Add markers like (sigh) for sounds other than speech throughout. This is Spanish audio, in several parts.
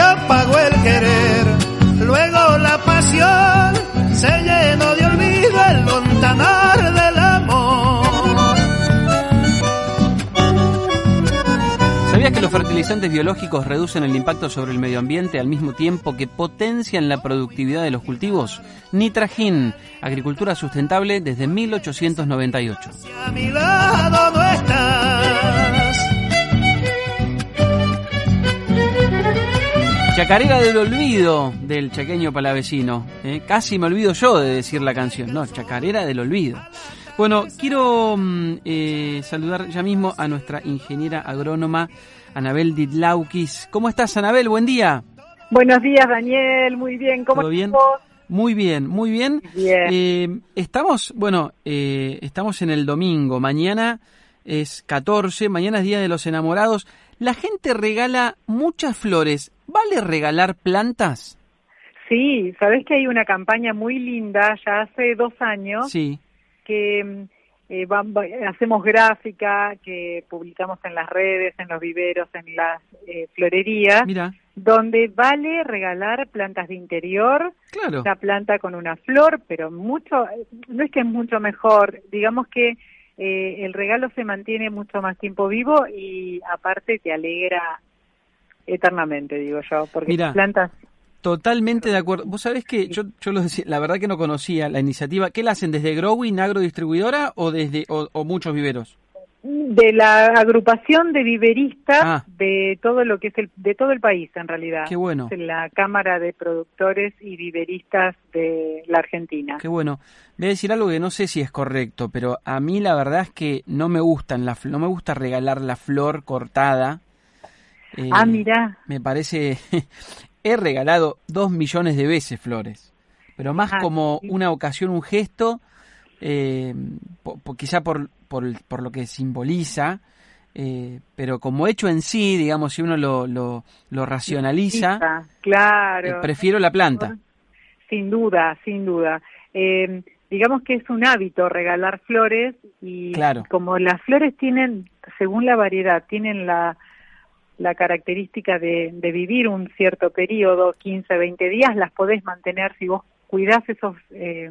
se apagó el querer. Luego la pasión se llenó de olvido el lontanar del amor. ¿Sabías que los fertilizantes biológicos reducen el impacto sobre el medio ambiente al mismo tiempo que potencian la productividad de los cultivos? Nitragin, agricultura sustentable desde 1898. Si a mi lado no estás. Chacarera del olvido del chaqueño palavecino. ¿eh? Casi me olvido yo de decir la canción. No, Chacarera del olvido. Bueno, quiero mm, eh, saludar ya mismo a nuestra ingeniera agrónoma, Anabel Ditlaukis. ¿Cómo estás, Anabel? Buen día. Buenos días, Daniel. Muy bien. ¿Cómo ¿Todo bien? estás vos? Muy bien, muy bien. Bien. Eh, estamos, bueno, estamos en el domingo. Mañana es 14, mañana es Día de los Enamorados. La gente regala muchas flores. ¿Vale regalar plantas? Sí, sabés que hay una campaña muy linda ya hace dos años Sí. que eh, hacemos gráfica, que publicamos en las redes, en los viveros, en las eh, florerías, Mira, donde vale regalar plantas de interior, claro. una planta con una flor, pero mucho, no es que es mucho mejor, digamos que eh, el regalo se mantiene mucho más tiempo vivo y aparte te alegra eternamente, digo yo, porque plantas Totalmente de acuerdo. Vos sabés que yo, yo lo decía, la verdad que no conocía la iniciativa. ¿Qué la hacen desde Growing, agrodistribuidora o desde o, o muchos viveros? de la agrupación de viveristas Ah. de todo lo que es el de todo el país en realidad. Qué bueno. Es la Cámara de Productores y Viveristas de la Argentina. Qué bueno. Voy a decir algo que no sé si es correcto, pero a mí la verdad es que no me gustan la no me gusta regalar la flor cortada. Eh, Ah, mirá. Me parece (laughs) he regalado dos millones de veces flores, pero más Ah, como sí. una ocasión, un gesto, eh, po- po- quizá por, por, lo que simboliza, eh, pero como hecho en sí, digamos, si uno lo, lo, lo racionaliza, Lista, Claro. eh, prefiero la planta. Sin duda, sin duda. Eh, digamos que es un hábito regalar flores y Claro. como las flores tienen, según la variedad, tienen la, la característica de, de vivir un cierto periodo, 15, 20 días, las podés mantener si vos cuidás esos, eh,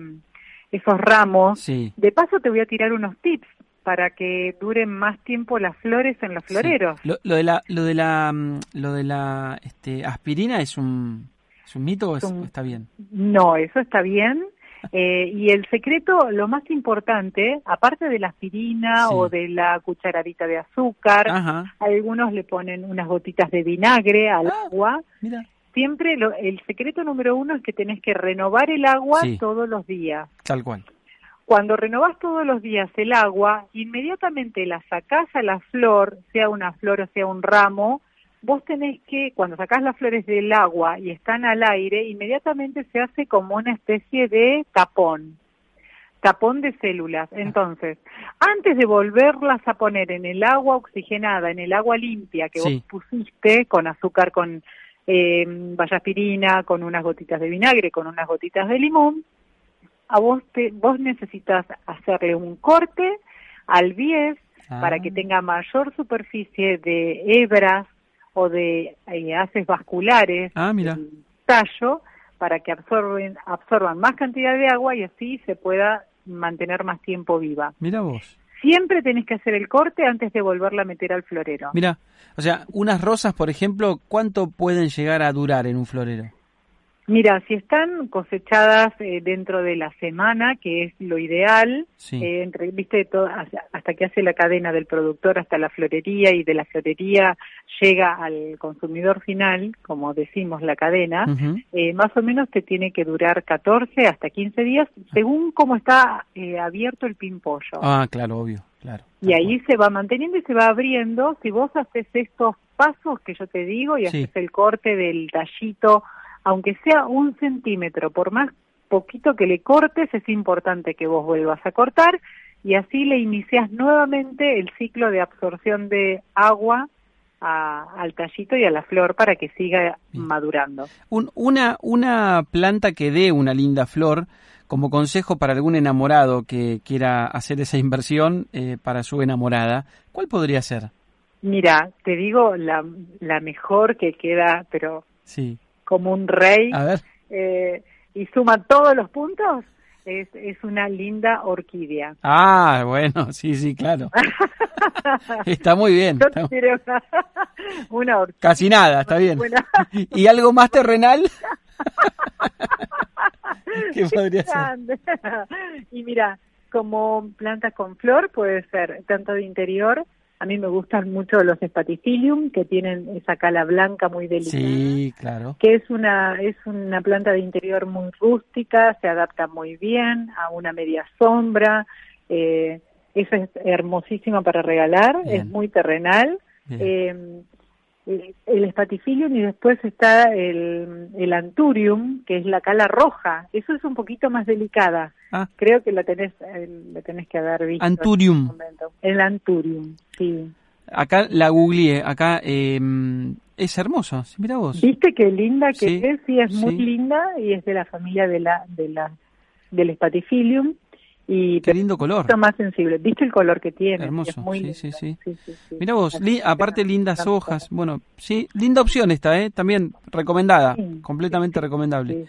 esos ramos. Sí. De paso te voy a tirar unos tips para que duren más tiempo las flores en los floreros. Sí. Lo, lo de la, lo de la, mm, lo de la este, aspirina es un, es un mito o es- está bien. No, eso está bien. Eh, y el secreto, lo más importante, aparte de la aspirina Sí. o de la cucharadita de azúcar, Ajá. algunos le ponen unas gotitas de vinagre al Ah. agua. Mira. Siempre lo- el secreto número uno es que tenés que renovar el agua Sí. todos los días. Tal cual. Cuando renovás todos los días el agua, inmediatamente la sacás a la flor, sea una flor o sea un ramo, vos tenés que, cuando sacás las flores del agua y están al aire, inmediatamente se hace como una especie de tapón, tapón de células. Entonces, antes de volverlas a poner en el agua oxigenada, en el agua limpia que Sí. vos pusiste con azúcar, con eh, vallaspirina, con unas gotitas de vinagre, con unas gotitas de limón, a vos te, vos necesitas hacerle un corte al bies Ah. para que tenga mayor superficie de hebras o de eh, haces vasculares Ah, mira. del tallo para que absorben absorban más cantidad de agua y así se pueda mantener más tiempo viva. Mira vos. Siempre tenés que hacer el corte antes de volverla a meter al florero. Mira, o sea, unas rosas, por ejemplo, ¿cuánto pueden llegar a durar en un florero? Mira, si están cosechadas eh, dentro de la semana, que es lo ideal, Sí. eh, entre, viste, todo, hasta, hasta que hace la cadena del productor hasta la florería y de la florería llega al consumidor final, como decimos la cadena, eh, más o menos te tiene que durar 14 hasta 15 días, según cómo está eh, abierto el pimpollo. Ah, claro, obvio, claro. Y ahí se va manteniendo y se va abriendo. Si vos haces estos pasos que yo te digo y Sí. haces el corte del tallito, aunque sea un centímetro, por más poquito que le cortes, es importante que vos vuelvas a cortar y así le inicias nuevamente el ciclo de absorción de agua a- al tallito y a la flor para que siga Bien. madurando. Un- una, una planta que dé una linda flor, como consejo para algún enamorado que quiera hacer esa inversión eh, para su enamorada, ¿cuál podría ser? Mira, te digo la, la mejor que queda, pero Sí. Como un rey A ver. eh, y suma todos los puntos, es, es una linda orquídea. Ah, bueno, (laughs) sí, sí, claro. (laughs) Está muy bien. Yo está- quiero una, (laughs) una orquídea. Casi nada, está bien. Buena. ¿Y algo más terrenal? ¿Qué podría ser? Y mira, como planta con flor puede ser tanto de interior. A mí me gustan mucho los espatifilium que tienen esa cala blanca muy delicada. Sí, claro. que es una es una planta de interior muy rústica, se adapta muy bien a una media sombra, eh, esa es hermosísima para regalar, Bien. es muy terrenal. Eh, el- el espatifilium y después está el, el anturium, que es la cala roja. Eso es un poquito más delicada. Ah, Creo que la tenés, la tenés que haber visto. Anturium. El anturium, sí. acá la googleé, acá eh, es hermoso, sí, mira vos. ¿Viste qué linda que Sí, es? Sí, es muy sí. linda y es de la familia de la, de la, del espatifilium y Qué lindo color. pero más sensible. ¿Viste el color que tiene? Hermoso, Es muy sí, sí, sí. sí, sí, sí. Mira vos, li- aparte lindas hojas, bueno, sí, linda opción esta, ¿eh? También recomendada, Sí, completamente recomendable.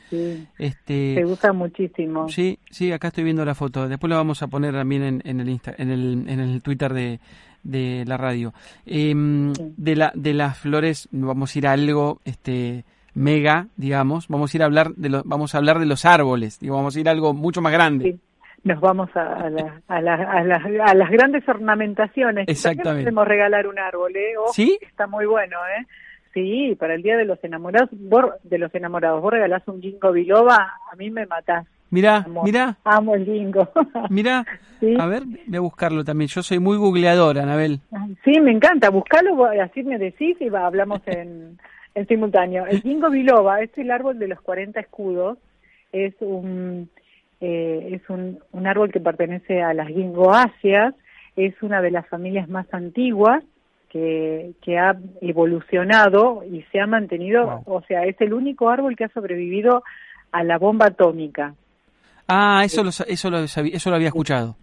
Este, Se usa muchísimo. Sí, sí, acá estoy viendo la foto. Después la vamos a poner también en, en el Insta, en el, en el Twitter de, de la radio. Sí. de la de las flores vamos a ir a algo este mega, digamos. Vamos a ir a hablar de los vamos a hablar de los árboles. Digo, vamos a ir a algo mucho más grande. Nos vamos a, a, la- a, la- a las- a las grandes ornamentaciones. Exactamente. Podemos regalar un árbol, ¿eh? Ojo, ¿Sí? Está muy bueno, ¿eh? Sí, para el Día de los Enamorados, vos, de los enamorados, vos regalás un ginkgo biloba, a mí me matás. Mirá, mirá, Amo el ginkgo. (laughs) mirá. Sí. A ver, voy a buscarlo también. Yo soy muy googleadora, Anabel. Sí, me encanta. Buscalo, así me decís y va, hablamos (laughs) en, en simultáneo. El ginkgo biloba es el árbol de los 40 escudos. Es un eh, es un, un árbol que pertenece a las gingoáceas. Es una de las familias más antiguas que, que ha evolucionado y se ha mantenido. Wow. O sea, es el único árbol que ha sobrevivido a la bomba atómica. Ah, eso lo, eso lo, sabía- eso lo había escuchado.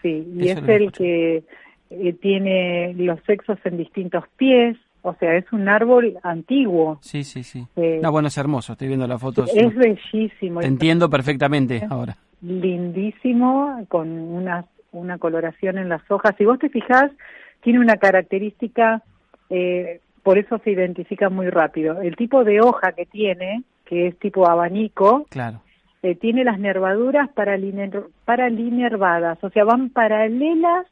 Sí, y Eso es el que eh, tiene los sexos en distintos pies, o sea, es un árbol antiguo. Sí, sí, sí. Eh, No, bueno, es hermoso. Estoy viendo las fotos. Es bellísimo, Te entiendo perfectamente ahora. lindísimo, con una, una coloración en las hojas. Si vos te fijás, tiene una característica, eh, por eso se identifica muy rápido. El tipo de hoja que tiene, que es tipo abanico, Claro. eh, tiene las nervaduras paraline- paralinervadas, o sea, van paralelas,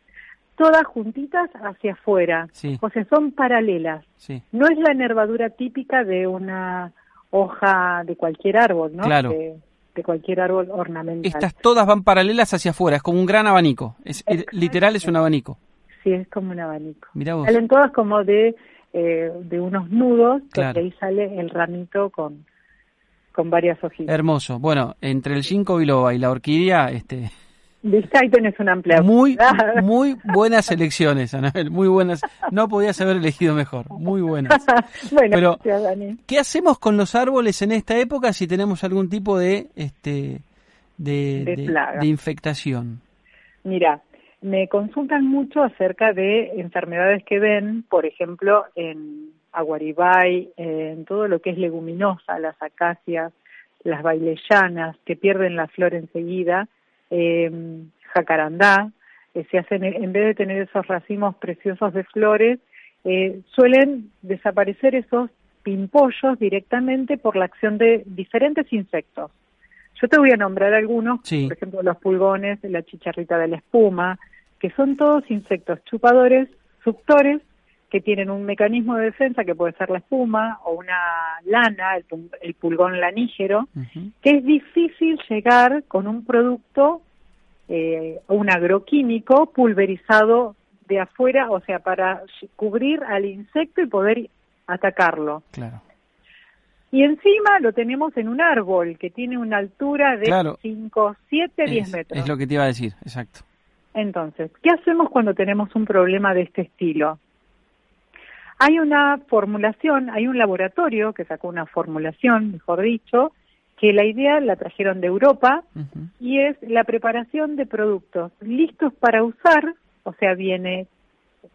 todas juntitas hacia afuera. Sí. O sea, son paralelas. Sí. No es la nervadura típica de una hoja de cualquier árbol, ¿no? Claro. De, de cualquier árbol ornamental. Estas todas van paralelas hacia afuera, es como un gran abanico. Es, literal es un abanico. Sí, es como un abanico. Mirá vos. Salen todas como de, eh, de unos nudos, Claro. donde ahí sale el ramito con, con varias hojitas. Hermoso. Bueno, entre el ginkgo biloba y la orquídea, este, Ahí tenés una amplia muy, (laughs) muy buenas elecciones, Anabel, muy buenas. No podías haber elegido mejor, muy buenas. (laughs) bueno, Pero- gracias, Dani. ¿Qué hacemos con los árboles en esta época si tenemos algún tipo de, este, de, De de- infectación? Mira, me consultan mucho acerca de enfermedades que ven, por ejemplo, en aguaribay, en todo lo que es leguminosa, las acacias, las baileyanas, que pierden la flor enseguida, eh, jacarandá, eh, se hacen, en vez de tener esos racimos preciosos de flores, eh, suelen desaparecer esos pimpollos directamente por la acción de diferentes insectos. Yo te voy a nombrar algunos, Sí. por ejemplo, los pulgones, la chicharrita de la espuma, que son todos insectos chupadores, suctores, que tienen un mecanismo de defensa que puede ser la espuma o una lana, el, el pulgón lanígero, que es difícil llegar con un producto, eh, un agroquímico pulverizado de afuera, o sea, para cubrir al insecto y poder atacarlo. Claro. Y encima lo tenemos en un árbol que tiene una altura de Claro. 5, 7, 10 Es, metros. es lo que te iba a decir, exacto. Entonces, ¿qué hacemos cuando tenemos un problema de este estilo? Hay una formulación, hay un laboratorio que sacó una formulación, mejor dicho, que la idea la trajeron de Europa y es la preparación de productos listos para usar, o sea, viene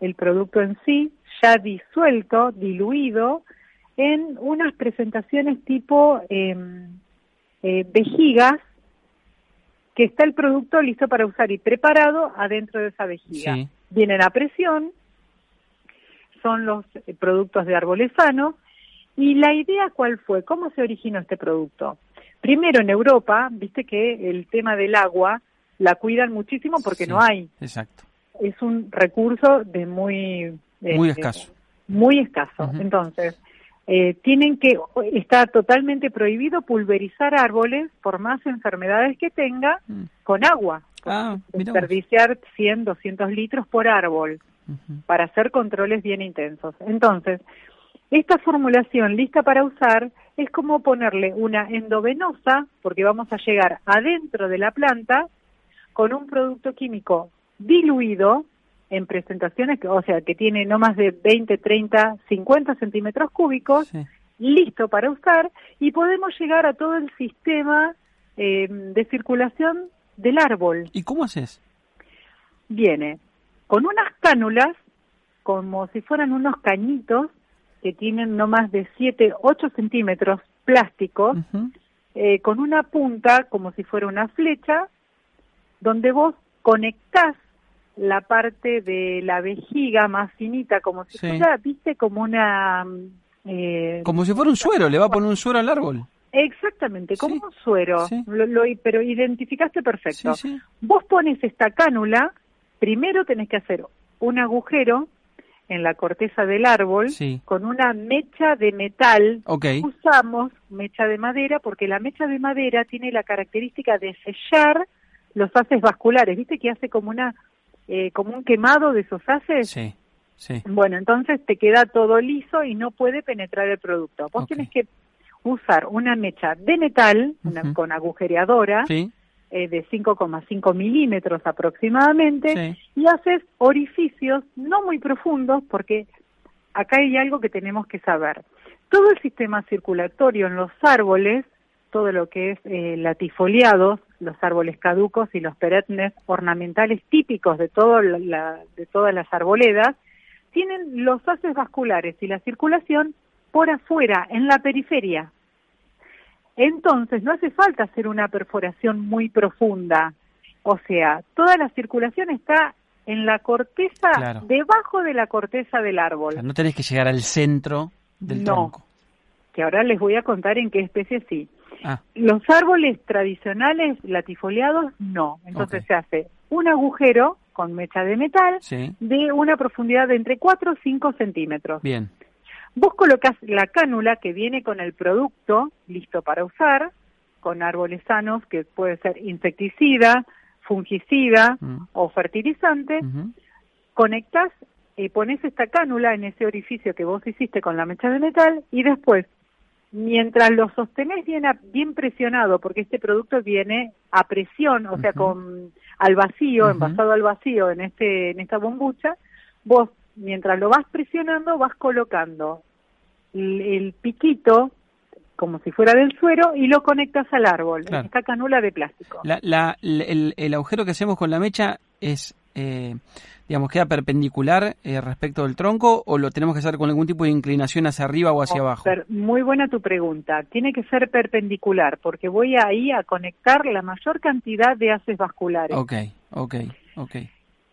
el producto en sí ya disuelto, diluido en unas presentaciones tipo em, eh, vejigas, que está el producto listo para usar y preparado adentro de esa vejiga. Sí. Vienen a presión, son los eh, productos de árboles sanos, y la idea cuál fue, cómo se originó este producto. Primero en Europa, viste que el tema del agua la cuidan muchísimo porque Sí, no hay. Exacto. Es un recurso de muy... eh, Muy escaso. Muy escaso. Entonces, eh, tienen que, está totalmente prohibido pulverizar árboles por más enfermedades que tenga Mm. con agua. Ah. Desperdiciar 100, 200 litros por árbol Para hacer controles bien intensos. Entonces, esta formulación lista para usar es como ponerle una endovenosa, porque vamos a llegar adentro de la planta con un producto químico diluido en presentaciones, que- o sea, que tiene no más de 20, 30, 50 centímetros cúbicos, Sí. listo para usar y podemos llegar a todo el sistema eh, de circulación del árbol ¿Y cómo haces? viene con unas cánulas, como si fueran unos cañitos que tienen no más de 7, 8 centímetros plásticos, eh, con una punta como si fuera una flecha, donde vos conectás la parte de la vejiga más finita, como si Sí. fuera, viste, como una... mm, eh, Como si fuera un suero, le va a poner un suero al árbol. Exactamente, como Sí, un suero, sí. Lo- lo- pero identificaste perfecto. Vos pones esta cánula, primero tenés que hacer un agujero en la corteza del árbol Sí. con una mecha de metal. Usamos mecha de madera porque la mecha de madera tiene la característica de sellar los haces vasculares. ¿Viste que hace como una eh, como un quemado de esos haces? Sí, sí. Bueno, entonces te queda todo liso y no puede penetrar el producto. Vos tenés que usar una mecha de metal una- con agujereadora Sí, eh, de 5,5 milímetros aproximadamente sí. y haces orificios no muy profundos porque acá hay algo que tenemos que saber. Todo el sistema circulatorio en los árboles, todo lo que es eh, latifoliados, los árboles caducos y los perennes ornamentales típicos de, todo la- la- de todas las arboledas, tienen los haces vasculares y la circulación por afuera, en la periferia. Entonces, no hace falta hacer una perforación muy profunda. O sea, toda la circulación está en la corteza, Claro. debajo de la corteza del O árbol. sea, no tenés que llegar al centro del No. tronco. Que ahora les voy a contar en qué especie sí. Ah, Los árboles tradicionales latifoliados, no. Entonces se hace un agujero con mecha de metal sí. de una profundidad de entre 4 o 5 centímetros. Bien. Vos colocas la cánula que viene con el producto listo para usar, con árboles sanos, que puede ser insecticida, fungicida Mm. o fertilizante, Ujú. conectas y pones esta cánula en ese orificio que vos hiciste con la mecha de metal y después, mientras lo sostenés bien, a- bien presionado, porque este producto viene a presión, o sea, con al vacío, envasado al vacío en este en esta bombucha, vos mientras lo vas presionando vas colocando el, el piquito como si fuera del suero y lo conectas al árbol, en Claro. esta cánula de plástico. La, la- la- el, el agujero que hacemos con la mecha es, eh, digamos, queda perpendicular eh, respecto del tronco o lo tenemos que hacer con algún tipo de inclinación hacia arriba o hacia Oh, abajo. muy buena tu pregunta. Tiene que ser perpendicular porque voy ahí a conectar la mayor cantidad de haces vasculares. Ok, ok, ok.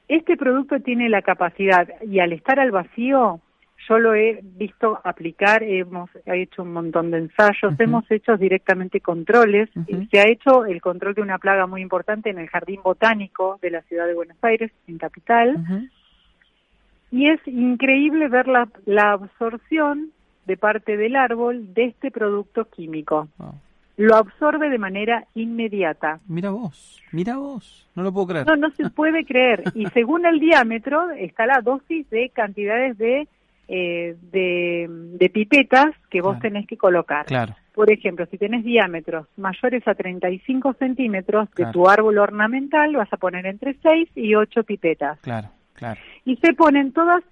Este producto tiene la capacidad y al estar al vacío, yo lo he visto aplicar, hemos hecho un montón de ensayos, hemos hecho directamente controles. Ujú. y Se ha hecho el control de una plaga muy importante en el Jardín Botánico de la ciudad de Buenos Aires, en Capital. Y es increíble ver la, la absorción de parte del árbol de este producto químico. Lo absorbe de manera inmediata. Mira vos, mira vos, no lo puedo creer. No, no se (laughs) puede creer. Y según el diámetro está la dosis de cantidades de, eh, de, de pipetas que vos Claro. tenés que colocar. Claro, Por ejemplo, si tenés diámetros mayores a 35 centímetros de Claro. tu árbol ornamental, vas a poner entre 6 y 8 pipetas. claro, claro. y se ponen todas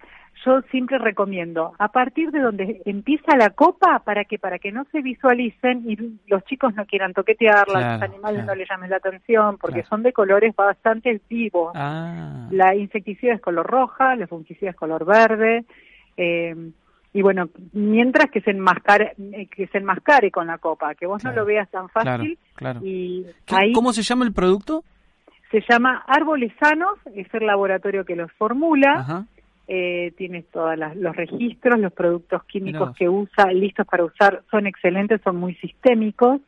yo siempre recomiendo a partir de donde empieza la copa para que para que no se visualicen y los chicos no quieran toquetearla Claro, los animales claro. no les llamen la atención porque Claro. son de colores bastante vivos Ah, la insecticida es color roja la fungicida es color verde eh, y bueno, mientras que se enmascare, eh, que se enmascare con la copa, que vos no lo veas tan fácil. Claro, Y ¿Qué- ahí ¿Cómo se llama el producto? se llama Árboles Sanos, es el laboratorio que los formula. Ajá. Eh, tienes todos los registros, los productos químicos que usa, listos para usar, son excelentes, son muy sistémicos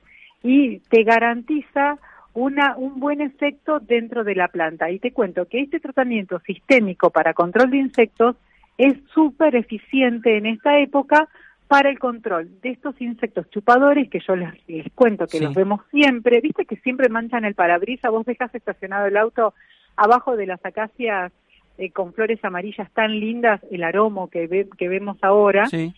y te garantiza una, un buen efecto dentro de la planta. Y te cuento que este tratamiento sistémico para control de insectos es súper eficiente en esta época para el control de estos insectos chupadores que yo les, les cuento que Sí. los vemos siempre. Viste que siempre manchan el parabrisas, vos dejas estacionado el auto abajo de las acacias eh, con flores amarillas tan lindas, el aromo que, ve- que vemos ahora, Sí.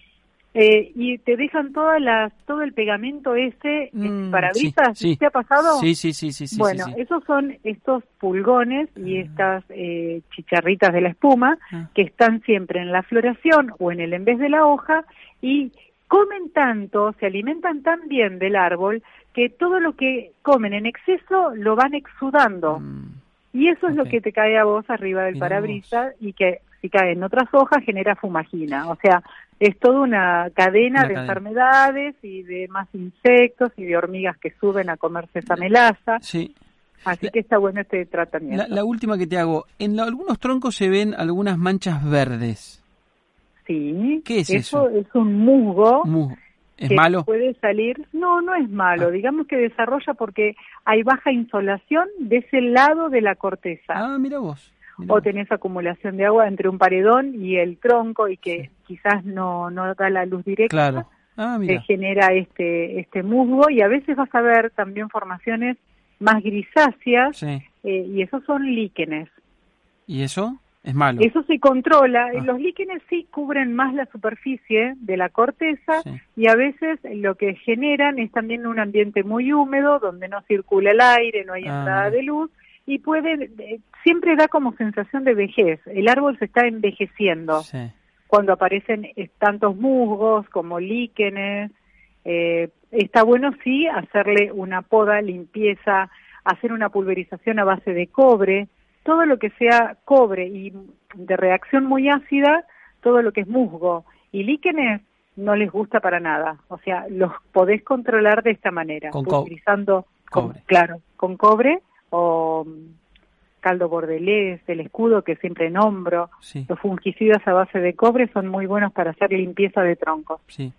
eh, y te dejan todas las, todo el pegamento ese en Mm, parabrisas. sí, sí. ¿Te ha pasado? Sí, sí, sí, bueno, sí. esos son estos pulgones y estas eh, chicharritas de la espuma Ah. que están siempre en la floración o en el en vez de la hoja y comen tanto, se alimentan tan bien del árbol que todo lo que comen en exceso lo van exudando. Mm, Y eso es lo que te cae a vos arriba del Mirá parabrisas y que si cae en otras hojas genera fumagina. O sea, es toda una cadena Una de cadena. enfermedades y de más insectos y de hormigas que suben a comerse esa melaza. sí. Así La- que está bueno este tratamiento. La, la última que te hago. En la- algunos troncos se ven algunas manchas verdes. Sí. ¿Qué es eso? es un musgo. Mu- ¿Es que malo? Puede salir, no, no es malo, Ah. digamos que desarrolla porque hay baja insolación de ese lado de la corteza. Ah, mira vos. mirá o vos. tenés acumulación de agua entre un paredón y el tronco y que quizás no, no da la luz directa, Claro. Ah, se mira. genera este, este musgo y a veces vas a ver también formaciones más grisáceas Sí. eh, y esos son líquenes. ¿Y eso? Es malo. Eso se controla, Ah. los líquenes sí cubren más la superficie de la corteza Sí. y a veces lo que generan es también un ambiente muy húmedo donde no circula el aire, no hay Ah, entrada de luz y puede eh, siempre da como sensación de vejez. El árbol se está envejeciendo Sí. cuando aparecen tantos musgos como líquenes. eh, está bueno sí hacerle una poda, limpieza, hacer una pulverización a base de cobre, todo lo que sea cobre y de reacción muy ácida, todo lo que es musgo y líquenes no les gusta para nada. O sea, los podés controlar de esta manera, Con con- cobre. claro, con cobre o mm, caldo bordelés, el escudo que siempre nombro. Sí. Los fungicidas a base de cobre son muy buenos para hacer limpieza de troncos. Sí.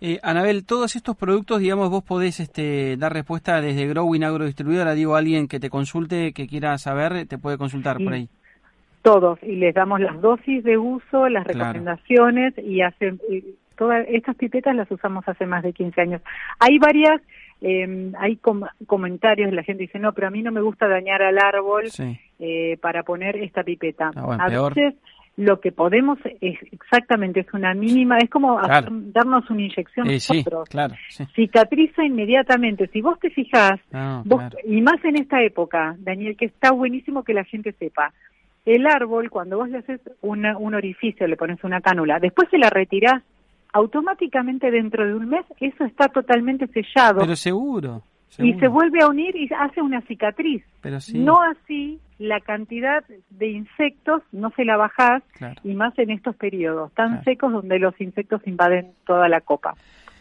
Eh, Anabel, todos estos productos, digamos, vos podés este, dar respuesta desde Growing Agrodistribuidora. Digo, alguien que te consulte, que quiera saber, te puede consultar por Sí. ahí. Todos, y les damos las dosis de uso, las Claro. recomendaciones y hacen y todas estas pipetas las usamos hace más de 15 años. Hay varias, eh, hay com- comentarios, la gente dice, no, pero a mí no me gusta dañar al árbol Sí. eh, para poner esta pipeta. Ah, bueno, a peor. veces lo que podemos es exactamente, es una mínima, es como Claro. hacer- darnos una inyección Eh, sí, nosotros. claro. Sí. Cicatriza inmediatamente. Si vos te fijás, No, Vos- claro. Y más en esta época, Daniel, que está buenísimo que la gente sepa. El árbol, cuando vos le haces una- un orificio, le pones una cánula, después se la retirás, automáticamente dentro de un mes eso está totalmente sellado Pero seguro. Y se vuelve a unir y hace una cicatriz. Pero sí. No así la cantidad de insectos, no se la bajás, Claro. y más en estos periodos tan Claro. secos donde los insectos invaden toda la copa.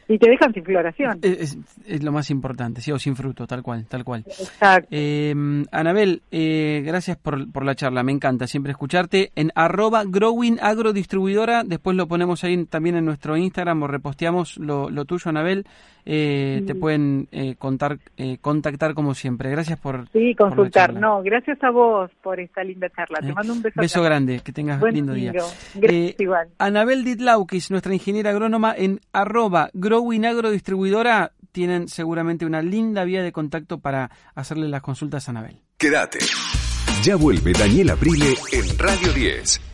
Y te dejan sin floración. Es, es- es lo más importante, sí, o sin fruto, tal cual, tal cual. Exacto. Eh, Anabel, eh, gracias por, por la charla, me encanta siempre escucharte. En arroba growing agrodistribuidora, después lo ponemos ahí también en nuestro Instagram o reposteamos lo, lo tuyo, Anabel. Eh, Te Mm. pueden eh, contar, eh, contactar como siempre. Gracias por... Sí, consultar. No, gracias a vos por esta linda charla. Te Eh, mando un beso. Beso grande. grande, que tengas Buen lindo día. Gracias Eh, igual. Anabel Ditlaukis, nuestra ingeniera agrónoma, en arroba growing agrodistribuidora, tienen seguramente una linda vía de contacto para hacerle las consultas a Anabel. Quédate. Ya vuelve Daniel Aprile en Radio 10.